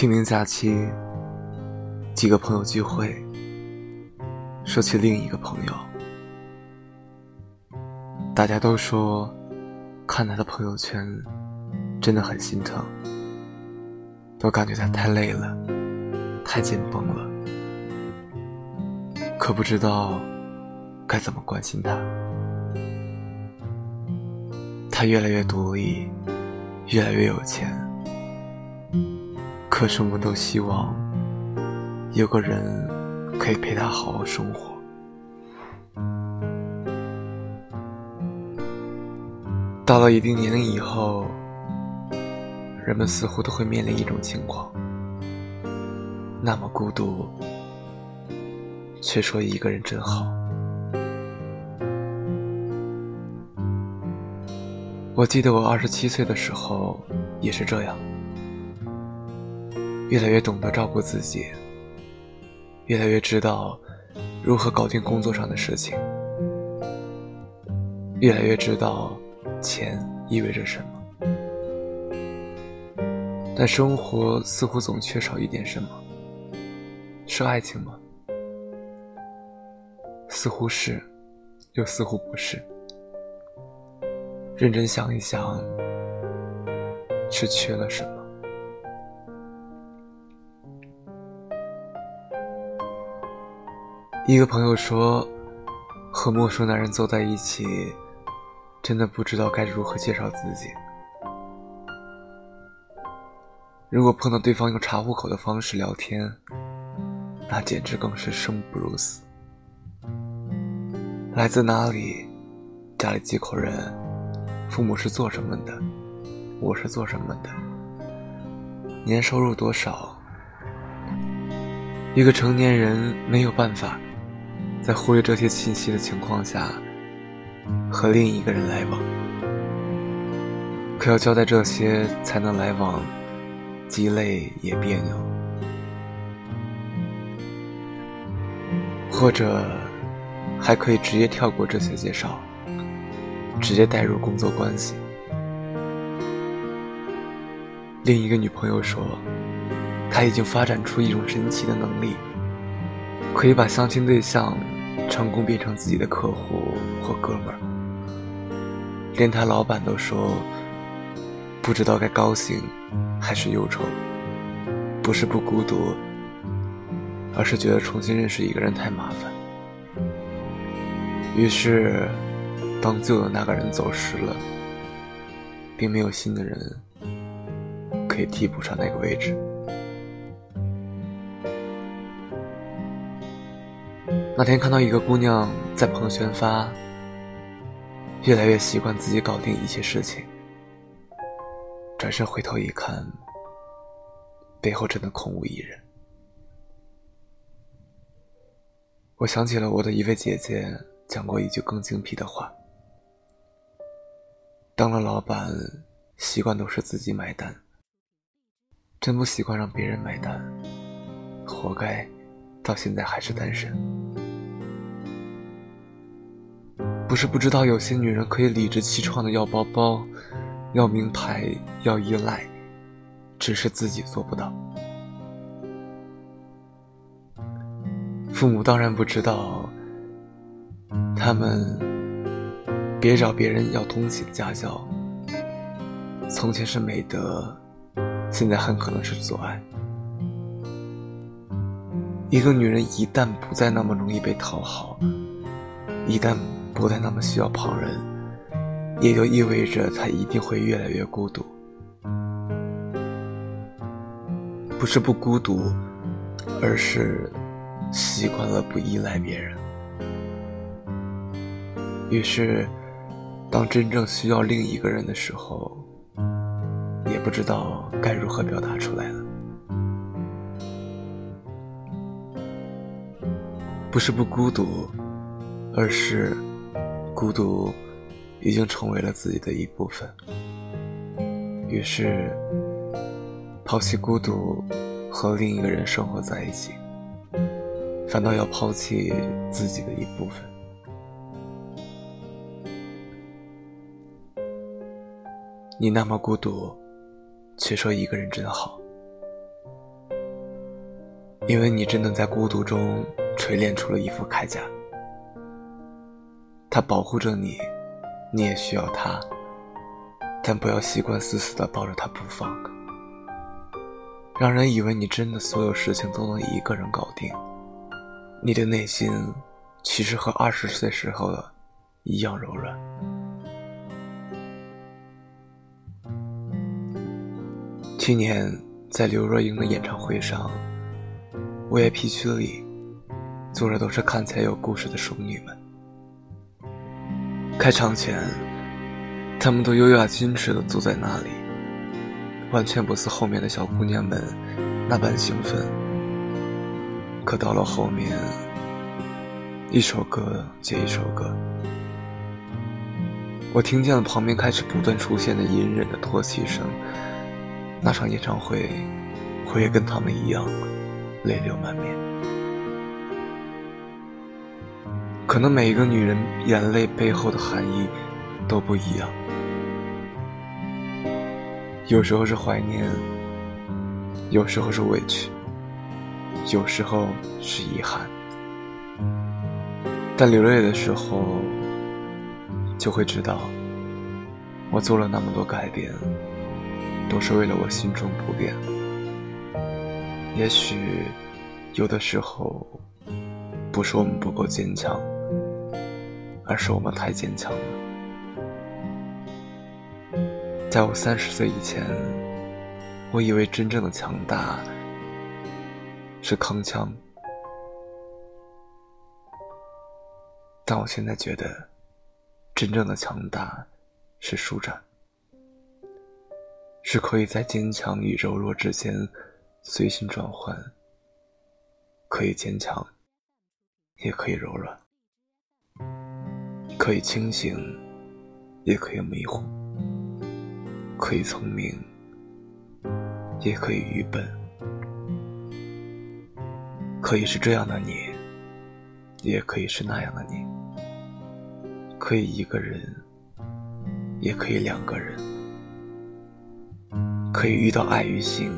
清明假期，几个朋友聚会，说起另一个朋友，大家都说看他的朋友圈真的很心疼，都感觉他太累了，太紧绷了，可不知道该怎么关心他。他越来越独立，越来越有钱。可是我们都希望有个人可以陪他好好生活。到了一定年龄以后，人们似乎都会面临一种情况：那么孤独，却说一个人真好。我记得我二十七岁的时候也是这样。越来越懂得照顾自己，越来越知道如何搞定工作上的事情，越来越知道钱意味着什么。但生活似乎总缺少一点什么，是爱情吗？似乎是，又似乎不是。认真想一想，是缺了什么？一个朋友说，和陌生男人坐在一起，真的不知道该如何介绍自己。如果碰到对方用查户口的方式聊天，那简直更是生不如死。来自哪里？家里几口人？父母是做什么的？我是做什么的？年收入多少？一个成年人没有办法。在忽略这些信息的情况下，和另一个人来往，可要交代这些才能来往，鸡肋也别扭。或者，还可以直接跳过这些介绍，直接带入工作关系。另一个女朋友说，她已经发展出一种神奇的能力。可以把相亲对象成功变成自己的客户或哥们儿，连他老板都说不知道该高兴还是忧愁。不是不孤独，而是觉得重新认识一个人太麻烦。于是，当旧的那个人走失了，并没有新的人可以替补上那个位置。那天看到一个姑娘在朋友圈发，越来越习惯自己搞定一切事情。转身回头一看，背后真的空无一人。我想起了我的一位姐姐讲过一句更精辟的话：当了老板，习惯都是自己买单，真不习惯让别人买单，活该，到现在还是单身。不是不知道，有些女人可以理直气壮的要包包、要名牌、要依赖，只是自己做不到。父母当然不知道，他们别找别人要东西的家教，从前是美德，现在很可能是阻碍。一个女人一旦不再那么容易被讨好，一旦。不再那么需要旁人，也就意味着他一定会越来越孤独。不是不孤独，而是习惯了不依赖别人。于是，当真正需要另一个人的时候，也不知道该如何表达出来了。不是不孤独，而是。孤独已经成为了自己的一部分，于是抛弃孤独，和另一个人生活在一起，反倒要抛弃自己的一部分。你那么孤独，却说一个人真好，因为你真的在孤独中锤炼出了一副铠甲。他保护着你，你也需要他，但不要习惯死死的抱着他不放，让人以为你真的所有事情都能一个人搞定。你的内心其实和二十岁时候的一样柔软。去年在刘若英的演唱会上，VIP 区里坐着都是看起来有故事的熟女们。开场前，他们都优雅矜持地坐在那里，完全不似后面的小姑娘们那般兴奋。可到了后面，一首歌接一首歌，我听见了旁边开始不断出现的隐忍的唾弃声。那场演唱会，我也跟他们一样，泪流满面。可能每一个女人眼泪背后的含义都不一样，有时候是怀念，有时候是委屈，有时候是遗憾。但流泪的时候，就会知道，我做了那么多改变。都是为了我心中不变。也许，有的时候，不是我们不够坚强，而是我们太坚强了。在我三十岁以前，我以为真正的强大是铿锵，但我现在觉得，真正的强大是舒展。是可以在坚强与柔弱之间随心转换，可以坚强，也可以柔软，可以清醒，也可以迷糊，可以聪明，也可以愚笨，可以是这样的你，也可以是那样的你，可以一个人，也可以两个人。可以遇到爱与性，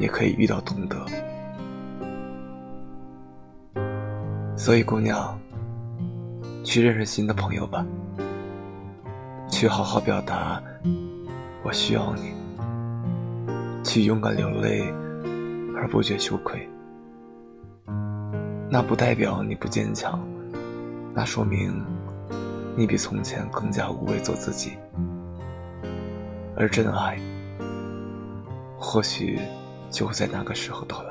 也可以遇到懂得。所以，姑娘，去认识新的朋友吧，去好好表达“我需要你”，去勇敢流泪而不觉羞愧。那不代表你不坚强，那说明你比从前更加无畏做自己。而真爱，或许就会在那个时候到来。